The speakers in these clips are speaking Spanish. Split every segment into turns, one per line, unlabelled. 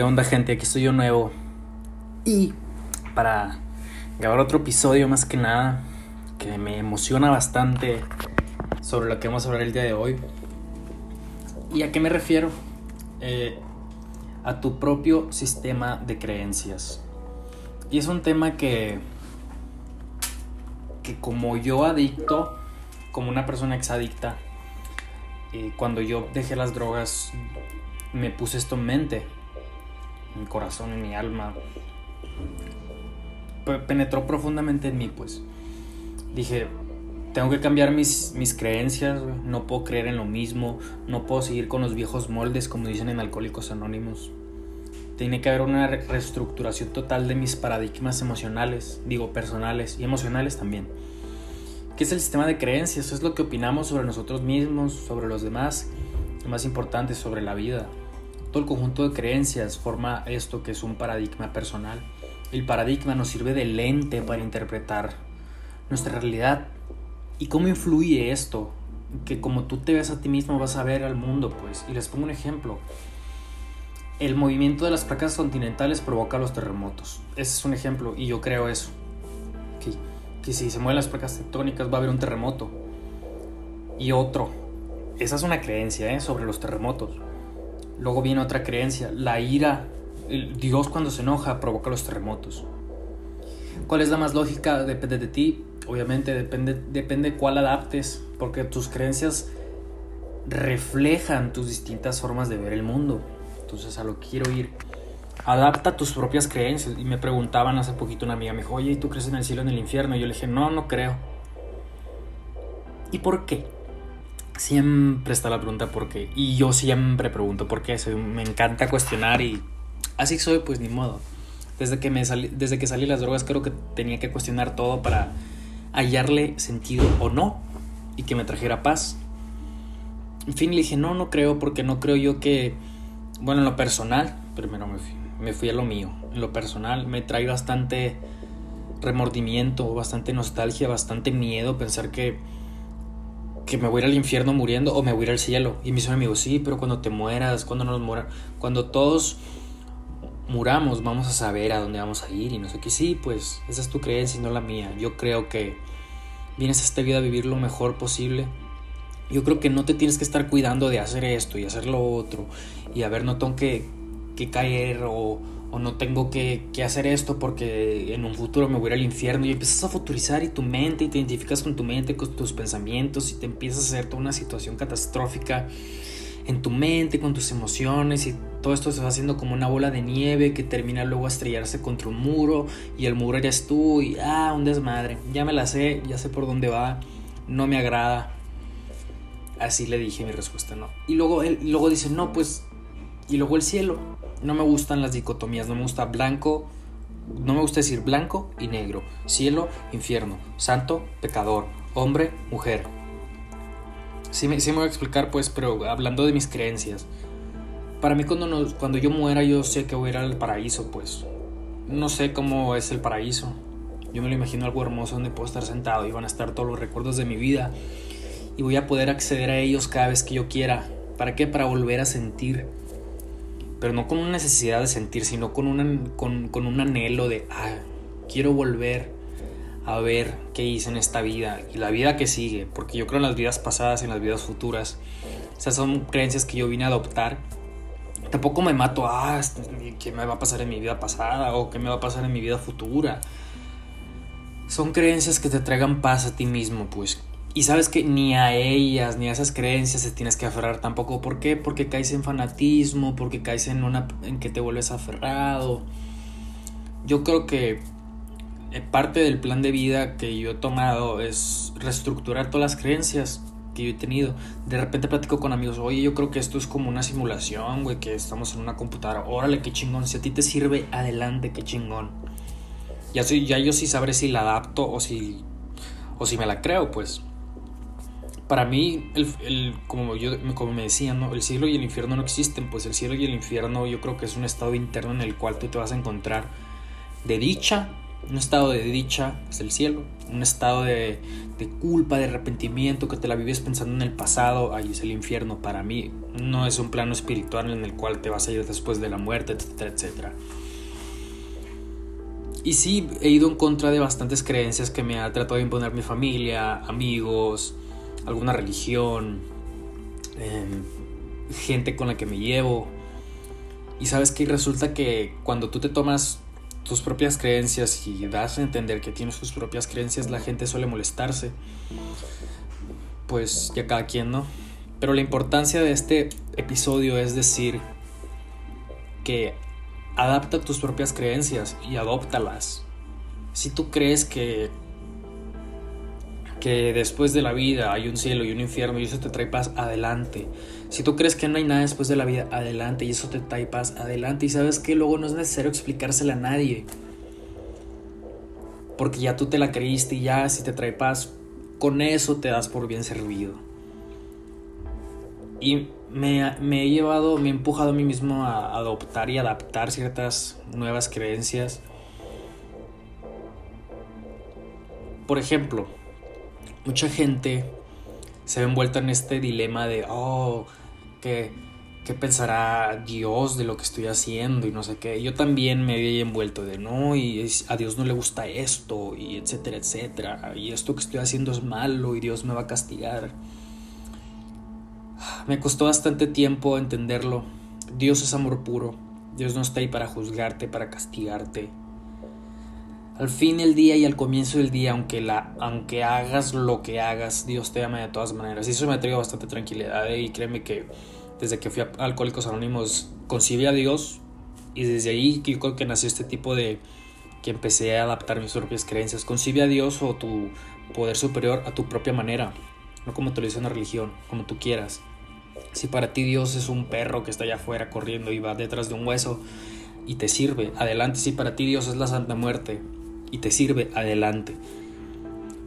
¿Qué onda gente? Aquí estoy yo nuevo. Y para grabar otro episodio más que nada, que me emociona bastante sobre lo que vamos a hablar el día de hoy. ¿Y a qué me refiero? Eh, a tu propio sistema de creencias. Y es un tema que, que como yo adicto, como una persona exadicta, eh, cuando yo dejé las drogas, me puse esto en mente en mi corazón, en mi alma. Penetró profundamente en mí, pues. Dije, tengo que cambiar mis, mis creencias, no puedo creer en lo mismo, no puedo seguir con los viejos moldes como dicen en Alcohólicos Anónimos. Tiene que haber una reestructuración total de mis paradigmas emocionales, digo personales y emocionales también. ¿Qué es el sistema de creencias? Es lo que opinamos sobre nosotros mismos, sobre los demás, y más importante, sobre la vida. Todo el conjunto de creencias forma esto que es un paradigma personal. El paradigma nos sirve de lente para interpretar nuestra realidad. ¿Y cómo influye esto? Que como tú te ves a ti mismo vas a ver al mundo, pues. Y les pongo un ejemplo. El movimiento de las placas continentales provoca los terremotos. Ese es un ejemplo y yo creo eso. Que, que si se mueven las placas tectónicas va a haber un terremoto. Y otro. Esa es una creencia ¿eh? sobre los terremotos. Luego viene otra creencia, la ira. Dios cuando se enoja provoca los terremotos. ¿Cuál es la más lógica? Depende de ti. Obviamente depende, depende cuál adaptes, porque tus creencias reflejan tus distintas formas de ver el mundo. Entonces a lo que quiero ir. Adapta tus propias creencias. Y me preguntaban hace poquito una amiga, me dijo, oye, ¿y tú crees en el cielo, en el infierno? Y yo le dije, no, no creo. ¿Y por qué? Siempre está la pregunta por qué. Y yo siempre pregunto por qué. me encanta cuestionar y así soy, pues ni modo. Desde que, me salí, desde que salí las drogas creo que tenía que cuestionar todo para hallarle sentido o no y que me trajera paz. En fin, le dije, no, no creo porque no creo yo que, bueno, en lo personal, primero me fui, me fui a lo mío. En lo personal me trae bastante remordimiento, bastante nostalgia, bastante miedo pensar que que me voy a ir al infierno muriendo o me voy a ir al cielo. Y me dice amigo, sí, pero cuando te mueras, cuando nos muera, cuando todos muramos, vamos a saber a dónde vamos a ir y no sé qué. Sí, pues esa es tu creencia y no la mía. Yo creo que vienes a esta vida a vivir lo mejor posible. Yo creo que no te tienes que estar cuidando de hacer esto y hacer lo otro. Y a ver, que, que caer o o no tengo que, hacer esto porque en un futuro me voy al infierno y empiezas a futurizar y tu mente y te identificas con tu mente, con tus pensamientos y te empiezas a hacer toda una situación catastrófica en tu mente, con tus emociones y todo esto se va haciendo como una bola de nieve que termina luego a estrellarse contra un muro y el muro eres tú y ah, un desmadre, ya me la sé, ya sé por dónde va, no me agrada. Así le dije mi respuesta, no. Y luego él luego dice, "No, pues y luego el cielo no me gustan las dicotomías, no me gusta blanco, no me gusta decir blanco y negro, cielo, infierno, santo, pecador, hombre, mujer. Sí me, voy a explicar pues, pero hablando de mis creencias. Para mí cuando, cuando yo muera yo sé que voy a ir al paraíso pues. No sé cómo es el paraíso. Yo me lo imagino algo hermoso donde puedo estar sentado y van a estar todos los recuerdos de mi vida. Y voy a poder acceder a ellos cada vez que yo quiera. ¿Para qué? Para volver a sentir pero no con una necesidad de sentir, sino con, una, con, con un anhelo de, ah, quiero volver a ver qué hice en esta vida y la vida que sigue, porque yo creo en las vidas pasadas y en las vidas futuras. Esas son creencias que yo vine a adoptar. Tampoco me mato, ah, ¿qué me va a pasar en mi vida pasada o qué me va a pasar en mi vida futura? Son creencias que te traigan paz a ti mismo, pues y sabes que ni a ellas, ni a esas creencias se tienes que aferrar tampoco. ¿Por qué? Porque caes en fanatismo, porque caes en una en que te vuelves aferrado. Yo creo que eh, parte del plan de vida que yo he tomado es reestructurar todas las creencias que yo he tenido. De repente platico con amigos, oye, yo creo que esto es como una simulación, güey, que estamos en una computadora. Órale, qué chingón. Si a ti te sirve, adelante, qué chingón. Ya, soy, ya yo sí sabré si la adapto o si, o si me la creo, pues para mí, el, como, yo, como me decían, ¿no? el cielo y el infierno no existen, pues el cielo y el infierno yo creo que es un estado interno en el cual tú te vas a encontrar de dicha Un estado de dicha es el cielo. Un estado de, de, culpa, de arrepentimiento, que te la vives pensando en el pasado, ahí es el infierno. Para mí no es un plano espiritual en el cual te vas a ir después de la muerte, etcétera, etcétera. Y sí, he ido en contra de bastantes creencias que me ha tratado de imponer mi familia, amigos, alguna religión, em, gente con la que me llevo. Y sabes que resulta que cuando tú te tomas tus propias creencias y das a entender que tienes tus propias creencias, la gente suele molestarse. Pues ya cada quien, ¿no? Pero la importancia de este episodio es decir que adapta tus propias creencias y adóptalas. Si tú crees que que después de la vida hay un cielo y un infierno y eso te trae paz, adelante. Si tú crees que no hay nada después de la vida, adelante y eso te trae paz, adelante. Y sabes que luego no es necesario explicársela a nadie. Porque ya tú te la creíste y ya si te trae paz, con eso te das por bien servido. Y me, he llevado, me he empujado a mí mismo a adoptar y adaptar ciertas nuevas creencias. Por ejemplo, mucha gente se ve envuelta en este dilema de, oh, ¿qué, ¿qué pensará Dios de lo que estoy haciendo? Y no sé qué. Yo también me había envuelto de, no, y a Dios no le gusta esto, y etcétera, etcétera. Y esto que estoy haciendo es malo y Dios me va a castigar. Me costó bastante tiempo entenderlo. Dios es amor puro. Dios no está ahí para juzgarte, para castigarte. Al fin del día y al comienzo del día, aunque, la, aunque hagas lo que hagas, Dios te ama de todas maneras. Y eso me traído bastante tranquilidad. ¿eh? Y créeme que desde que fui a Alcohólicos Anónimos, concibí a Dios. Y desde ahí yo creo que nació este tipo de... que empecé a adaptar mis propias creencias. Concibe a Dios o tu poder superior a tu propia manera. No como te lo dice una religión, como tú quieras. Si para ti Dios es un perro que está allá afuera corriendo y va detrás de un hueso y te sirve, adelante. Si para ti Dios es la Santa Muerte y te sirve, adelante.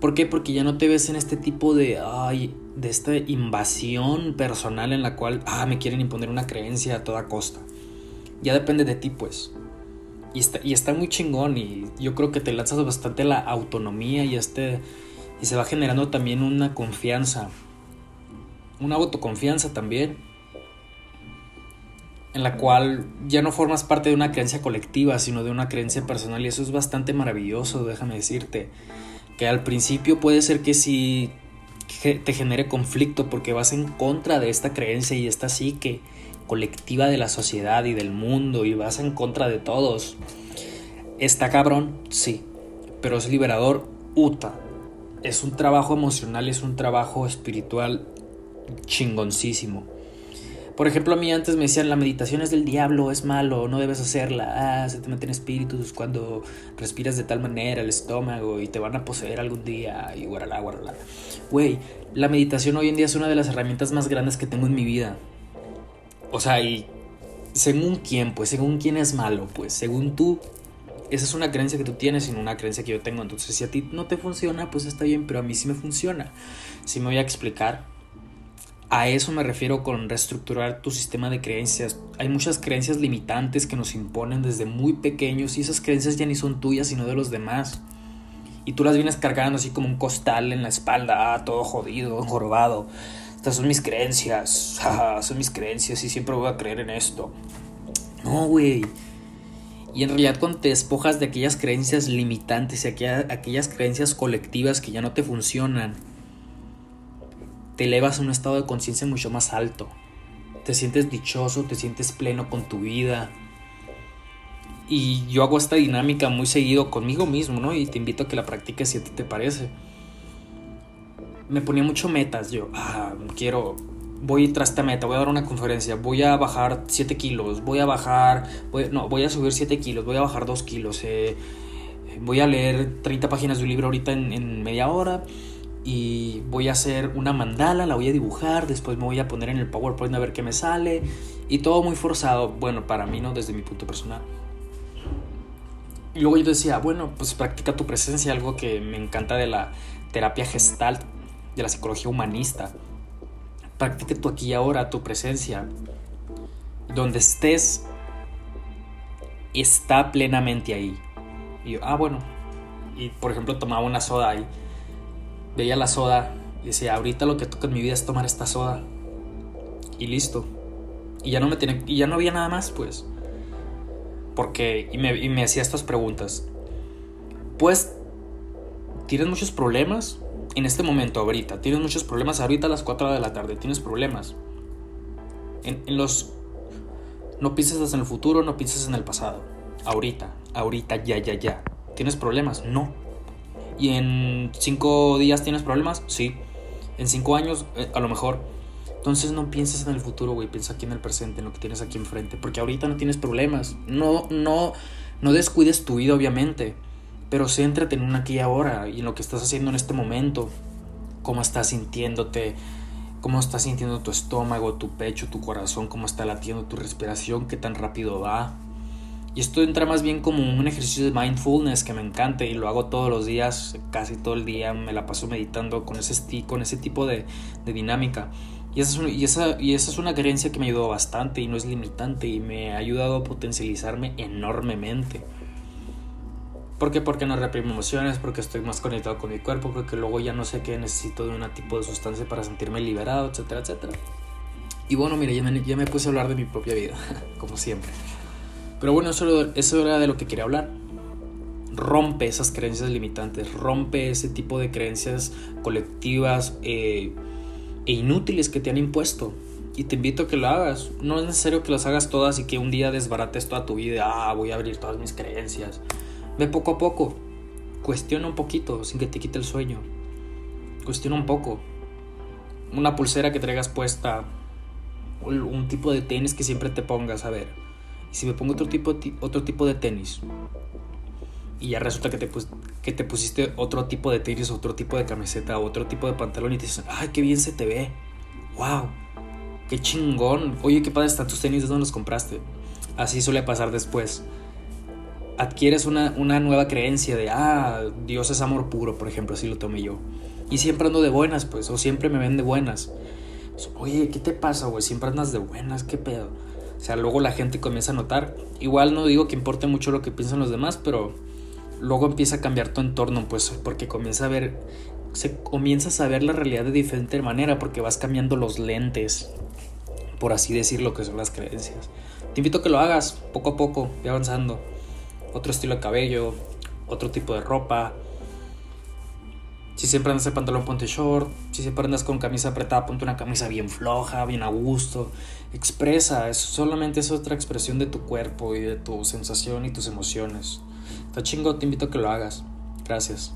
¿Por qué? Porque ya no te ves en este tipo de, ay, de esta invasión personal en la cual, ah, me quieren imponer una creencia a toda costa. Ya depende de ti, pues. Y está, y está muy chingón y yo creo que te lanzas bastante la autonomía y este y se va generando también una confianza una autoconfianza también, en la cual ya no formas parte de una creencia colectiva, sino de una creencia personal y eso es bastante maravilloso, déjame decirte, que al principio puede ser que sí te genere conflicto porque vas en contra de esta creencia y esta psique colectiva de la sociedad y del mundo y vas en contra de todos. Está cabrón, sí, pero es liberador, uta. Es un trabajo emocional, es un trabajo espiritual chingoncísimo. Por ejemplo, a mí antes me decían, la meditación es del diablo, es malo, no debes hacerla, ah, se te meten espíritus cuando respiras de tal manera el estómago y te van a poseer algún día y guaralá, guaralá. Güey, la meditación hoy en día es una de las herramientas más grandes que tengo en mi vida. O sea, y según quién, pues, según quién es malo, pues, según tú, esa es una creencia que tú tienes y no una creencia que yo tengo. Entonces, si a ti no te funciona, pues está bien, pero a mí sí me funciona. Si me voy a explicar, a eso me refiero con reestructurar tu sistema de creencias. Hay muchas creencias limitantes que nos imponen desde muy pequeños y esas creencias ya ni son tuyas sino de los demás. Y tú las vienes cargando así como un costal en la espalda, ah, todo jodido, jorobado. Estas son mis creencias, son mis creencias y siempre voy a creer en esto. No, güey. Y en realidad cuando te despojas de aquellas creencias limitantes y aquellas creencias colectivas que ya no te funcionan, te elevas a un estado de conciencia mucho más alto. Te sientes dichoso, te sientes pleno con tu vida. Y yo hago esta dinámica muy seguido conmigo mismo, ¿no? Y te invito a que la practiques si a ti te parece. Me ponía mucho metas, yo, ah, quiero, voy tras esta meta, voy a dar una conferencia, voy a bajar 7 kilos, voy a bajar, no, voy a subir 7 kilos, voy a bajar 2 kilos, eh, voy a leer 30 páginas de un libro ahorita en media hora y voy a hacer una mandala, la voy a dibujar, después me voy a poner en el PowerPoint a ver qué me sale y todo muy forzado, bueno, para mí no desde mi punto personal. Y luego yo decía, bueno, pues practica tu presencia, algo que me encanta de la terapia gestalt, de la psicología humanista. Practica tu aquí y ahora, tu presencia. Donde estés, está plenamente ahí. Y yo, ah, bueno, y por ejemplo tomaba una soda y veía la soda y decía, ahorita lo que toca en mi vida es tomar esta soda. Y listo. Y ya no me tenía, y ya no había nada más, pues. Porque, y me, y me hacía estas preguntas. Pues, tienes muchos problemas en este momento, ahorita. Tienes muchos problemas ahorita a las 4 de la tarde. Tienes problemas. En, en los... No pienses en el futuro, no pienses en el pasado. Ahorita, ahorita, ya, ya, ya. ¿Tienes problemas? No. ¿Y en 5 días tienes problemas? Sí. En 5 años, eh, a lo mejor. Entonces no pienses en el futuro, güey. Piensa aquí en el presente, en lo que tienes aquí enfrente. Porque ahorita no tienes problemas. No, no, no descuides tu vida, obviamente. Pero céntrate en aquí y ahora y en lo que estás haciendo en este momento. Cómo estás sintiéndote, cómo estás sintiendo tu estómago, tu pecho, tu corazón, cómo está latiendo tu respiración, qué tan rápido va. Y esto entra más bien como un ejercicio de mindfulness que me encanta y lo hago todos los días, casi todo el día, me la paso meditando con ese, con ese tipo de, de dinámica. Y esa, es y, esa, y esa es una creencia que me ayudó bastante y no es limitante y me ha ayudado a potencializarme enormemente. ¿Por qué? Porque no reprimo emociones, porque estoy más conectado con mi cuerpo, porque luego ya no sé qué necesito de un tipo de sustancia para sentirme liberado, etcétera, etcétera. Y bueno, mira, ya me, ya me puse a hablar de mi propia vida, como siempre. Pero bueno, eso, era de lo que quería hablar. Rompe esas creencias limitantes, rompe ese tipo de creencias colectivas eh, e inútiles que te han impuesto. Y te invito a que lo hagas. No es necesario que las hagas todas y que un día desbarates toda tu vida. Ah, voy a abrir todas mis creencias. Ve poco a poco. Cuestiona un poquito sin que te quite el sueño. Cuestiona un poco. Una pulsera que traigas puesta. Un tipo de tenis que siempre te pongas. A ver. Y si me pongo otro tipo, otro tipo de tenis. Y ya resulta que te, que te pusiste otro tipo de tenis, otro tipo de camiseta, otro tipo de pantalón y te dicen, ay, qué bien se te ve. ¡Wow! ¡Qué chingón! Oye, qué padre están tus tenis, ¿de dónde los compraste? Así suele pasar después adquieres una, nueva creencia de, ah, Dios es amor puro, por ejemplo, así lo tomé yo. Y siempre ando de buenas, pues, o siempre me ven de buenas. Oye, ¿qué te pasa, güey? Siempre andas de buenas, ¿qué pedo? O sea, luego la gente comienza a notar. Igual no digo que importe mucho lo que piensan los demás, pero luego empieza a cambiar tu entorno, pues, porque comienza a ver, se comienzas a ver la realidad de diferente manera, porque vas cambiando los lentes, por así decirlo, que son las creencias. Te invito a que lo hagas poco a poco, y avanzando otro estilo de cabello, otro tipo de ropa. Si siempre andas de pantalón, ponte short. Si siempre andas con camisa apretada, ponte una camisa bien floja, bien a gusto. Expresa, eso solamente es otra expresión de tu cuerpo y de tu sensación y tus emociones. Está chingo, te invito a que lo hagas. Gracias.